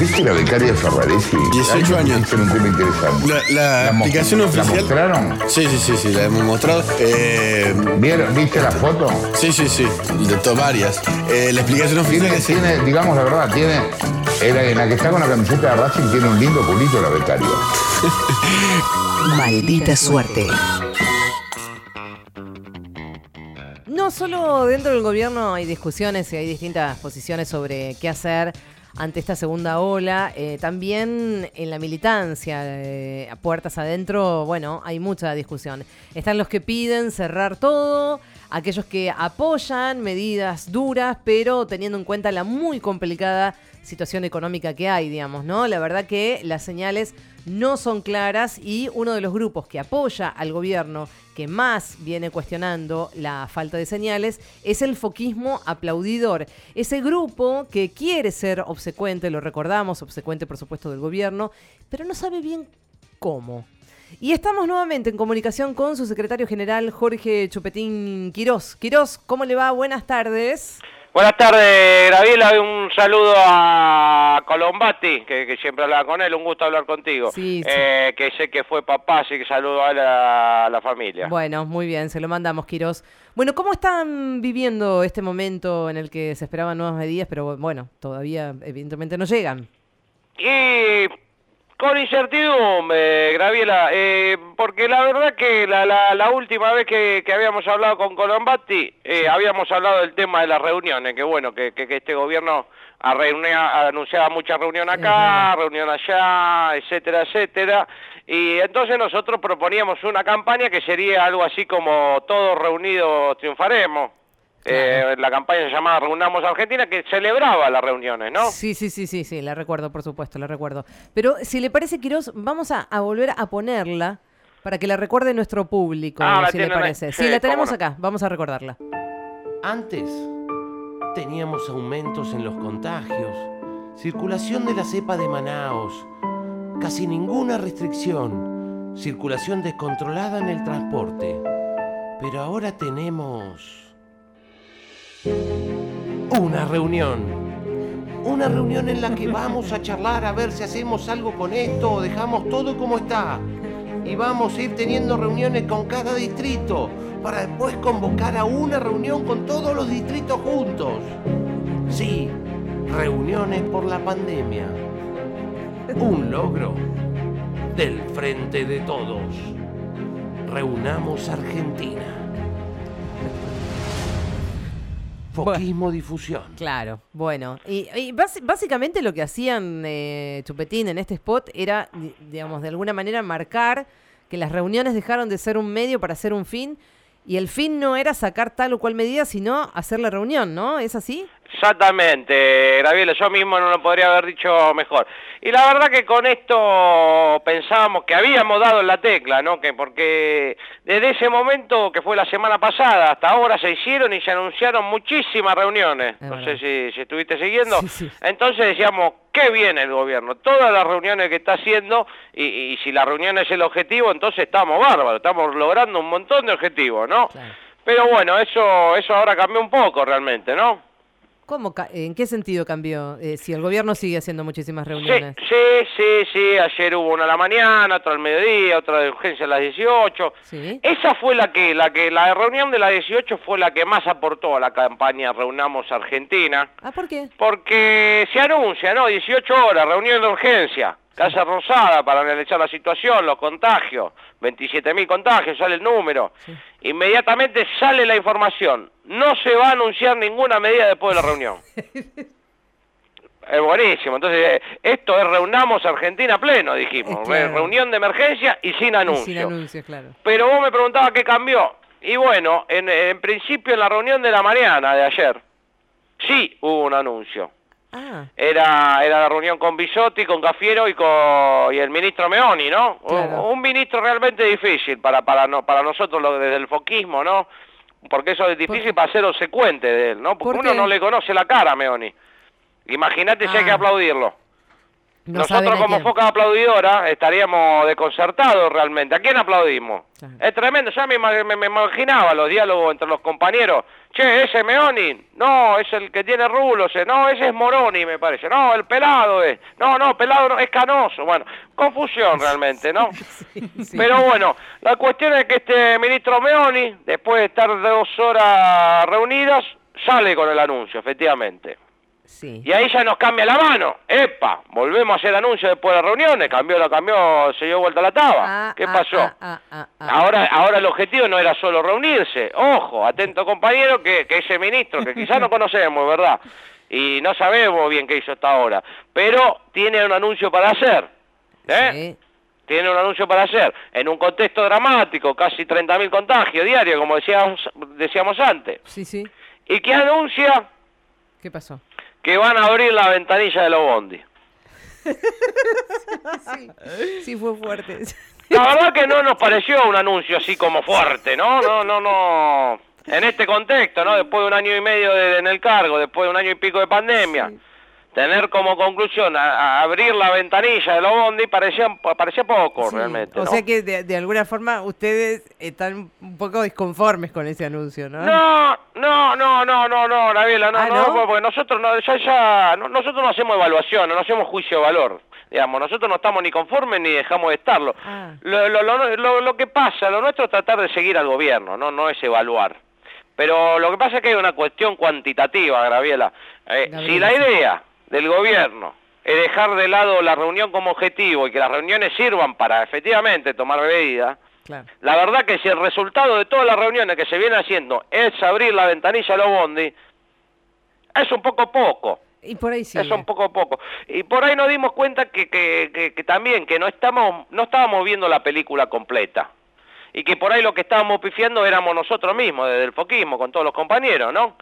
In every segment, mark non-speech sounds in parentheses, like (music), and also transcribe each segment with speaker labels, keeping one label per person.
Speaker 1: ¿Viste la becaria de Ferraresi?
Speaker 2: 18 años.
Speaker 1: Es un tema interesante.
Speaker 2: La, la aplicación
Speaker 1: ¿La
Speaker 2: oficial.
Speaker 1: mostraron?
Speaker 2: Sí, sí, sí, sí, la hemos mostrado. Eh,
Speaker 1: ¿Vieron- ¿Viste la foto?
Speaker 2: sí, sí, sí, de to- varias. Eh, la explicación oficial
Speaker 1: Tiene,
Speaker 2: es
Speaker 1: tiene, digamos la verdad, tiene. en la que está con la camiseta de Racing tiene un lindo culito la becaria. (laughs)
Speaker 3: Maldita suerte.
Speaker 4: No solo dentro del gobierno hay discusiones y hay distintas posiciones sobre qué hacer ante esta segunda ola, eh, también en la militancia, eh, a puertas adentro, bueno, hay mucha discusión. Están los que piden cerrar todo, aquellos que apoyan medidas duras, pero teniendo en cuenta la muy complicada situación económica que hay, digamos, ¿no? La verdad que las señales no son claras y uno de los grupos que apoya al gobierno que más viene cuestionando la falta de señales es el foquismo aplaudidor. Ese grupo que quiere ser obsecuente, lo recordamos, obsecuente por supuesto del gobierno, pero no sabe bien cómo. Y estamos nuevamente en comunicación con su secretario general Jorge Chupetín Quirós. Quirós, ¿cómo le va? Buenas tardes.
Speaker 5: Buenas tardes, Graviela. Un saludo a Colombati, que, que siempre hablaba con él. Un gusto hablar contigo.
Speaker 4: Sí, sí.
Speaker 5: Eh, que sé que fue papá, así que saludo a la, a la familia.
Speaker 4: Bueno, muy bien, se lo mandamos, Quirós. Bueno, ¿cómo están viviendo este momento en el que se esperaban nuevas medidas, pero bueno, todavía evidentemente no llegan?
Speaker 5: Y con incertidumbre, Graviela, eh, porque la verdad que la, la, la última vez que, que habíamos hablado con Colombati, eh, habíamos hablado del tema de las reuniones, que bueno, que, que, que este gobierno ha reunía- anunciaba mucha reunión acá, reunión allá, etcétera, etcétera. Y entonces nosotros proponíamos una campaña que sería algo así como todos reunidos triunfaremos. Eh, la campaña se llamaba Reunamos Argentina, que celebraba las reuniones, ¿no?
Speaker 4: Sí, sí, sí, sí, sí, la recuerdo, por supuesto, la recuerdo. Pero si le parece, Quirós, vamos a, a volver a ponerla para que la recuerde nuestro público,
Speaker 5: Ah,
Speaker 4: si le
Speaker 5: ahí.
Speaker 4: parece. Sí,
Speaker 5: Sí,
Speaker 4: la tenemos
Speaker 5: no.
Speaker 4: acá, vamos a recordarla.
Speaker 6: Antes teníamos aumentos en los contagios, circulación de la cepa de Manaos, casi ninguna restricción, circulación descontrolada en el transporte. Pero ahora tenemos una reunión. Una reunión en la que vamos a charlar a ver si hacemos algo con esto o dejamos todo como está. Y vamos a ir teniendo reuniones con cada distrito para después convocar a una reunión con todos los distritos juntos. Sí, reuniones por la pandemia. Un logro del frente de todos. Reunamos Argentina. Foquismo difusión.
Speaker 4: Claro, bueno. Y, básicamente lo que hacían eh, Chupetín en este spot era, di- digamos, de alguna manera marcar que las reuniones dejaron de ser un medio para ser un fin. Y el fin no era sacar tal o cual medida, sino hacer la reunión, ¿no? ¿Es así?
Speaker 5: Exactamente, Graviela, yo mismo no lo podría haber dicho mejor. Y la verdad que con esto pensábamos que habíamos dado en la tecla, ¿no? Que porque desde ese momento, que fue la semana pasada, hasta ahora se hicieron y se anunciaron muchísimas reuniones.
Speaker 4: Es
Speaker 5: no
Speaker 4: verdad.
Speaker 5: sé si, si estuviste siguiendo.
Speaker 4: Sí, sí.
Speaker 5: Entonces decíamos, qué bien el gobierno, todas las reuniones que está haciendo, y, y si la reunión es el objetivo, entonces estamos bárbaros, estamos logrando un montón de objetivos, ¿no?
Speaker 4: Claro.
Speaker 5: Pero bueno, eso, eso ahora cambió un poco realmente, ¿no?
Speaker 4: ¿Cómo, ¿En qué sentido cambió? Eh, si el gobierno sigue haciendo muchísimas
Speaker 5: Sí,
Speaker 4: reuniones.
Speaker 5: sí, sí, sí, ayer hubo una a la mañana, otra al mediodía, otra de urgencia a las 18.
Speaker 4: Sí.
Speaker 5: Esa fue la que, la que, la reunión de las 18 fue la que más aportó a la campaña Reunamos Argentina,
Speaker 4: Ah, ¿por qué?
Speaker 5: porque se anuncia, ¿no? 18 horas, reunión de urgencia, Casa Rosada para analizar la situación, los contagios, 27.000 contagios, sale el número. Inmediatamente sale la información, no se va a anunciar ninguna medida después de la reunión. (laughs) Es buenísimo. Entonces, eh, esto es Reunamos Argentina pleno, dijimos.
Speaker 4: Eh, claro.
Speaker 5: Reunión de emergencia y sin
Speaker 4: Y
Speaker 5: anuncio.
Speaker 4: Sin anuncios, claro.
Speaker 5: Pero vos me preguntabas qué cambió. Y bueno, en, en principio en la reunión de la mañana de ayer, sí hubo un anuncio.
Speaker 4: Ah,
Speaker 5: Era, era la reunión con Bisotti, con Cafiero y con y el ministro Meoni, ¿no? Un-
Speaker 4: Claro.
Speaker 5: Un, ministro realmente difícil para, para, no, para nosotros lo, desde el foquismo, ¿no? Porque eso es difícil para ser obsecuente de él, ¿no? Porque
Speaker 4: ¿Por
Speaker 5: uno no le conoce la cara a Meoni. Imagínate si hay que
Speaker 4: Ah.
Speaker 5: aplaudirlo.
Speaker 4: No
Speaker 5: Nosotros como foca aplaudidora estaríamos desconcertados realmente. ¿A quién aplaudimos?
Speaker 4: Claro.
Speaker 5: Es tremendo, ya me, me- me imaginaba los diálogos entre los compañeros. Che, ese Meoni, no, es el que tiene rulos, eh, no, ese es Moroni me parece, no, el pelado es, no, no, pelado no, es canoso, bueno, confusión (laughs) realmente, ¿no?
Speaker 4: Sí.
Speaker 5: Pero bueno, la cuestión es que este ministro Meoni, después de estar dos horas reunidas, sale con el anuncio, efectivamente.
Speaker 4: Sí.
Speaker 5: Y ahí ya nos cambia la mano. ¡Epa! Volvemos a hacer anuncio después de las reuniones. Cambió, la cambió, se dio vuelta la taba.
Speaker 4: Ah,
Speaker 5: ¿Qué
Speaker 4: ah,
Speaker 5: pasó?
Speaker 4: ah, ah, ah, ah.
Speaker 5: Ahora, ahora el objetivo no era solo reunirse. Ojo, atento compañero, que, que ese ministro, que quizás no (laughs) conocemos, ¿verdad? Y no sabemos bien qué hizo hasta ahora. Pero tiene un anuncio para hacer. ¿eh?
Speaker 4: Sí.
Speaker 5: Tiene un anuncio para hacer. En un contexto dramático, casi 30.000 contagios diarios, como decíamos, decíamos antes.
Speaker 4: Sí, sí.
Speaker 5: ¿Y qué anuncia?
Speaker 4: ¿Qué pasó?
Speaker 5: Que van a abrir la ventanilla de los bondi. (laughs)
Speaker 4: Sí, sí fue fuerte.
Speaker 5: La verdad que no nos pareció un anuncio así como fuerte, ¿no? No, no, no. En este contexto, ¿no? Después de un año y medio de- en el cargo, después de un año y pico de pandemia, tener como conclusión a, a abrir la ventanilla de los bondi parecía, parecía poco
Speaker 4: Sí,
Speaker 5: realmente,
Speaker 4: O sea que de, de alguna forma ustedes están un poco disconformes con ese anuncio, ¿no?
Speaker 5: No, no, no, no, no, no, Gabriela, no,
Speaker 4: Ah,
Speaker 5: no,
Speaker 4: ¿no?
Speaker 5: porque nosotros no, ya, ya, no- nosotros no hacemos evaluación, no hacemos juicio de valor, digamos, nosotros no estamos ni conformes ni dejamos de estarlo.
Speaker 4: Ah.
Speaker 5: Lo, lo, lo, lo- lo que pasa, lo nuestro es tratar de seguir al gobierno, no, no es evaluar. Pero lo que pasa es que hay una cuestión cuantitativa, Graviela. Eh, si la idea del gobierno es dejar de lado la reunión como objetivo y que las reuniones sirvan para efectivamente tomar medidas,
Speaker 4: Claro.
Speaker 5: la verdad que si el resultado de todas las reuniones que se viene haciendo es abrir la ventanilla a los bondi, es un poco poco.
Speaker 4: Y por ahí sí.
Speaker 5: Es un poco poco. Y por ahí nos dimos cuenta que, que, que, que también que no estamos no estábamos viendo la película completa. Y que por ahí lo que estábamos pifiando éramos nosotros mismos, desde el foquismo, con todos los compañeros, ¿no?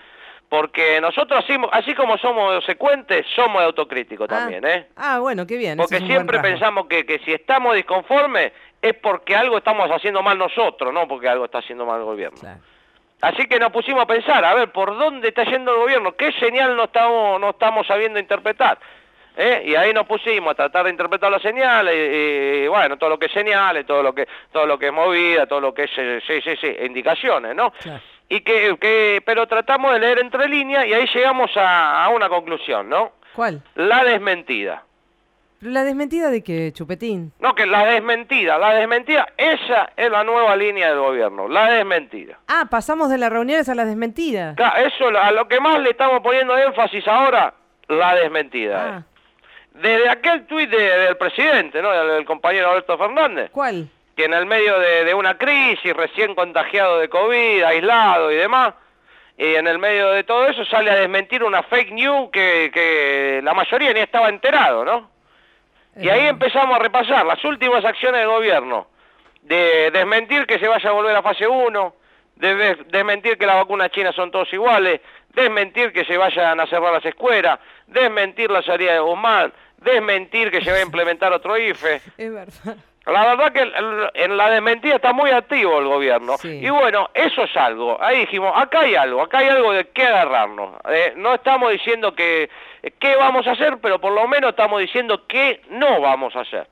Speaker 5: Porque nosotros, así, así como somos secuentes, somos autocríticos
Speaker 4: Ah,
Speaker 5: también, ¿eh?
Speaker 4: Ah, bueno, qué bien.
Speaker 5: Porque
Speaker 4: es
Speaker 5: siempre pensamos que, que si estamos disconformes es porque algo estamos haciendo mal nosotros, no porque algo está haciendo mal el gobierno.
Speaker 4: Claro.
Speaker 5: Así que nos pusimos a pensar, a ver, ¿por dónde está yendo el gobierno? ¿Qué señal no estamos, no estamos sabiendo interpretar? ¿Eh? Y ahí nos pusimos a tratar de interpretar las señales, y, y, bueno, todo lo que es señales, todo lo que, todo lo que es movida, todo lo que es, eh, sí, sí, sí, indicaciones, ¿no?
Speaker 4: Claro.
Speaker 5: Y que, que, pero tratamos de leer entre líneas y ahí llegamos a, a una conclusión, ¿no?
Speaker 4: ¿Cuál?
Speaker 5: La desmentida.
Speaker 4: La desmentida de que Chupetín.
Speaker 5: No, que la desmentida, la desmentida, esa es la nueva línea del gobierno, la desmentida.
Speaker 4: Ah, pasamos de las reuniones a las desmentidas.
Speaker 5: Claro, eso a lo que más le estamos poniendo énfasis ahora, la desmentida.
Speaker 4: Ah,
Speaker 5: eh. Desde aquel tuit de- del presidente, ¿no? Del, del compañero Alberto Fernández,
Speaker 4: ¿Cuál?
Speaker 5: Que en el medio de, de una crisis, recién contagiado de COVID, aislado y demás, y en el medio de todo eso sale a desmentir una fake news que, que la mayoría ni estaba enterado, ¿no? Y ahí
Speaker 4: Eh,
Speaker 5: empezamos a repasar las últimas acciones del gobierno. De desmentir que se vaya a volver a fase 1, de des- desmentir que las vacunas chinas son todos iguales, desmentir que se vayan a cerrar las escuelas, desmentir la salida de Guzmán, desmentir que se va a (laughs) implementar otro IFE.
Speaker 4: Es verdad.
Speaker 5: La verdad que en la desmentida está muy activo el gobierno.
Speaker 4: Sí.
Speaker 5: Y bueno, eso es algo. Ahí dijimos, acá hay algo, acá hay algo de qué agarrarnos. Eh, no estamos diciendo que qué vamos a hacer, pero por lo menos estamos diciendo qué no vamos a hacer.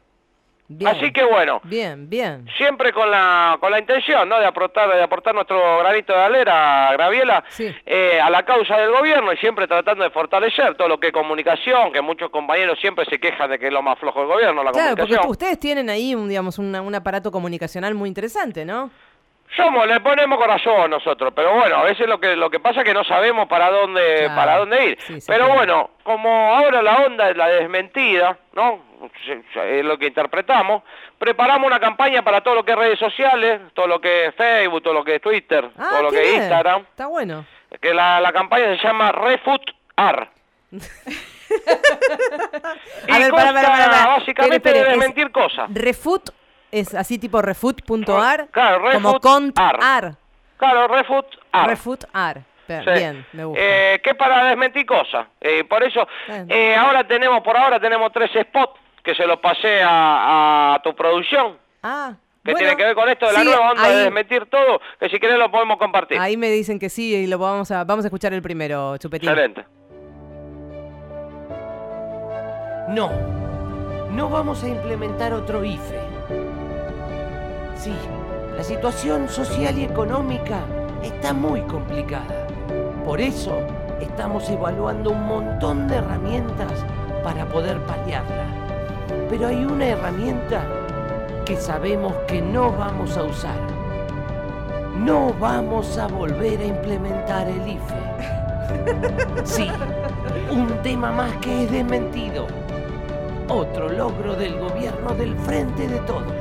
Speaker 4: Bien.
Speaker 5: Así que bueno,
Speaker 4: Bien, bien.
Speaker 5: siempre con la, con la intención ¿no? de, aportar, de aportar nuestro granito de alera, Graviela,
Speaker 4: Sí.
Speaker 5: eh, a la causa del gobierno y siempre tratando de fortalecer todo lo que es comunicación, que muchos compañeros siempre se quejan de que es lo más flojo del gobierno, la
Speaker 4: Claro, porque
Speaker 5: comunicación.
Speaker 4: ustedes tienen ahí un, digamos, una- un aparato comunicacional muy interesante, ¿no?
Speaker 5: Somos, le ponemos corazón nosotros, pero bueno, a veces lo que lo que pasa es que no sabemos para dónde
Speaker 4: Claro,
Speaker 5: para dónde ir.
Speaker 4: sí, sí,
Speaker 5: pero
Speaker 4: claro.
Speaker 5: bueno, como ahora la onda es la desmentida, ¿no? Es lo que interpretamos. Preparamos una campaña para todo lo que es redes sociales, todo lo que es Facebook, todo lo que es Twitter,
Speaker 4: Ah,
Speaker 5: todo lo que es. Instagram.
Speaker 4: Está bueno.
Speaker 5: Que la, la campaña se llama Refutar. y (laughs)
Speaker 4: A ver, pará.
Speaker 5: básicamente
Speaker 4: espere,
Speaker 5: de
Speaker 4: es-
Speaker 5: desmentir cosas.
Speaker 4: Refut es así tipo refut.ar.
Speaker 5: Claro,
Speaker 4: Como
Speaker 5: refut
Speaker 4: contar.
Speaker 5: ar. Claro, Refutar.
Speaker 4: Refutar.
Speaker 5: Sí.
Speaker 4: Bien, me gusta.
Speaker 5: Eh, que para desmentir cosas. Eh, por eso, eh, ahora tenemos, por ahora tenemos tres spots que se los pasé a, a tu producción.
Speaker 4: ah,
Speaker 5: Que
Speaker 4: bueno,
Speaker 5: tiene que ver con esto de la
Speaker 4: sí,
Speaker 5: nueva onda de
Speaker 4: ahí-
Speaker 5: desmentir todo, que si querés lo podemos compartir.
Speaker 4: Ahí me dicen que sí y lo vamos a, vamos a escuchar el primero, Chupetín.
Speaker 5: Excelente.
Speaker 6: No, no vamos a implementar otro IFE. Sí, la situación social y económica está muy complicada. Por eso estamos evaluando un montón de herramientas para poder paliarla. Pero hay una herramienta que sabemos que no vamos a usar. No vamos a volver a implementar el IFE. (laughs) Sí, un tema más que es desmentido. Otro logro del gobierno del Frente de Todos.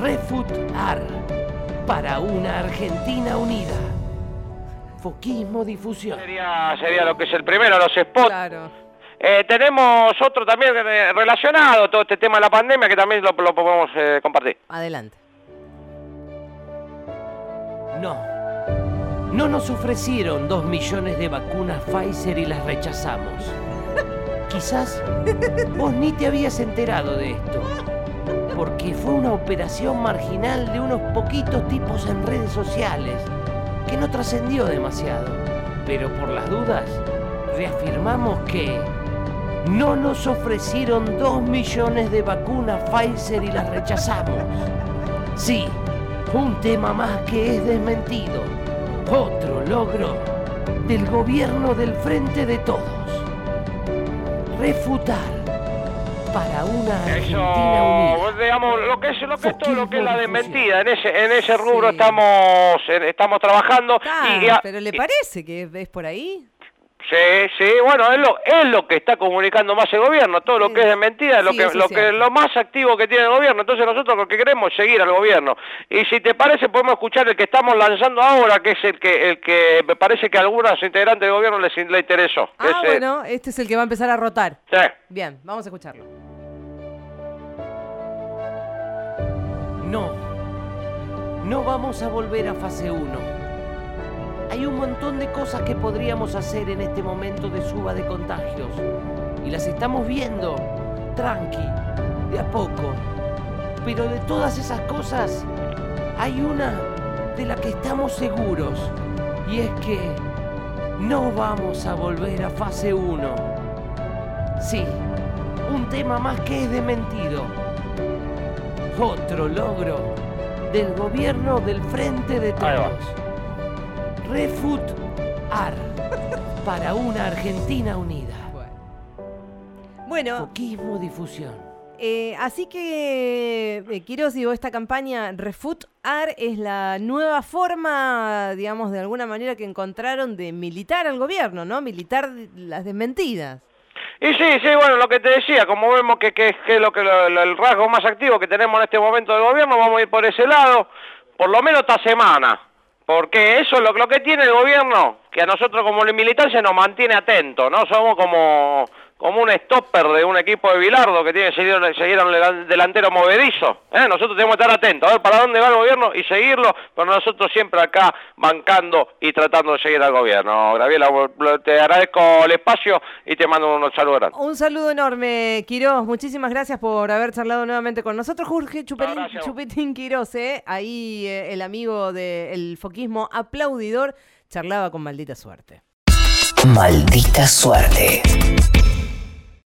Speaker 6: Refutar para una Argentina unida. Foquismo difusión.
Speaker 5: Sería, sería lo que es el primero, los spots.
Speaker 4: Claro.
Speaker 5: Eh, tenemos otro también relacionado, todo este tema de la pandemia, que también lo, lo podemos eh, compartir.
Speaker 4: Adelante.
Speaker 6: No. No nos ofrecieron dos millones de vacunas Pfizer y las rechazamos. (laughs) Quizás vos ni te habías enterado de esto. Porque fue una operación marginal de unos poquitos tipos en redes sociales que no trascendió demasiado. Pero por las dudas, reafirmamos que no nos ofrecieron dos millones de vacunas Pfizer y las rechazamos. Sí, un tema más que es desmentido. Otro logro del gobierno del Frente de Todos. Refutar para una Argentina unida.
Speaker 5: Eso, digamos, lo que es, lo que es todo lo que es la desmentida, en ese, en ese rubro
Speaker 4: Sí.
Speaker 5: estamos, estamos trabajando.
Speaker 4: Claro,
Speaker 5: y,
Speaker 4: pero ¿le parece que es por ahí?
Speaker 5: Sí, sí, bueno, es lo, es lo que está comunicando más el gobierno, todo lo
Speaker 4: Sí.
Speaker 5: que es de mentira, es lo
Speaker 4: Sí,
Speaker 5: que, lo que lo más activo que tiene el gobierno, entonces nosotros lo que queremos es seguir al gobierno. Y si te parece podemos escuchar el que estamos lanzando ahora, que es el que, el que me parece que a algunos integrantes del gobierno les, le interesó.
Speaker 4: Ah,
Speaker 5: es,
Speaker 4: bueno, este es el que va a empezar a rotar.
Speaker 5: sí.
Speaker 4: Bien, vamos a escucharlo.
Speaker 6: No. No vamos a volver a fase 1. Hay un montón de cosas que podríamos hacer en este momento de suba de contagios. Y las estamos viendo. Tranqui, de a poco. Pero de todas esas cosas, hay una de la que estamos seguros. Y es que no vamos a volver a fase 1. Sí, un tema más que es dementido. Otro logro del gobierno del Frente de. Todos. Refutar para una Argentina unida.
Speaker 4: Bueno,
Speaker 6: Foquismo difusión.
Speaker 4: eh, así que, eh, Quiroz, digo, esta campaña Refut Ar es la nueva forma, digamos, de alguna manera que encontraron de militar al gobierno, ¿no? Militar las desmentidas.
Speaker 5: Y sí, sí, bueno, lo que te decía, como vemos que, que, que es lo que lo- lo- el rasgo más activo que tenemos en este momento del gobierno, vamos a ir por ese lado, por lo menos esta semana. Porque eso es lo, que tiene el gobierno, que a nosotros como militancia nos mantiene atentos, ¿no? Somos como, como un stopper de un equipo de Bilardo que tiene que seguir, un delan- delantero movedizo. ¿eh? Nosotros tenemos que estar atentos, a ver para dónde va el gobierno y seguirlo, pero nosotros siempre acá bancando y tratando de seguir al gobierno. Graviela, te agradezco el espacio y te mando un saludo grande.
Speaker 4: Un saludo enorme, Quiroz. Muchísimas gracias por haber charlado nuevamente con nosotros. Jorge Chuperín,
Speaker 5: No.
Speaker 4: Chupetín Quiroz, ¿eh? ahí eh, el amigo del foquismo aplaudidor, charlaba con maldita suerte.
Speaker 3: Maldita suerte.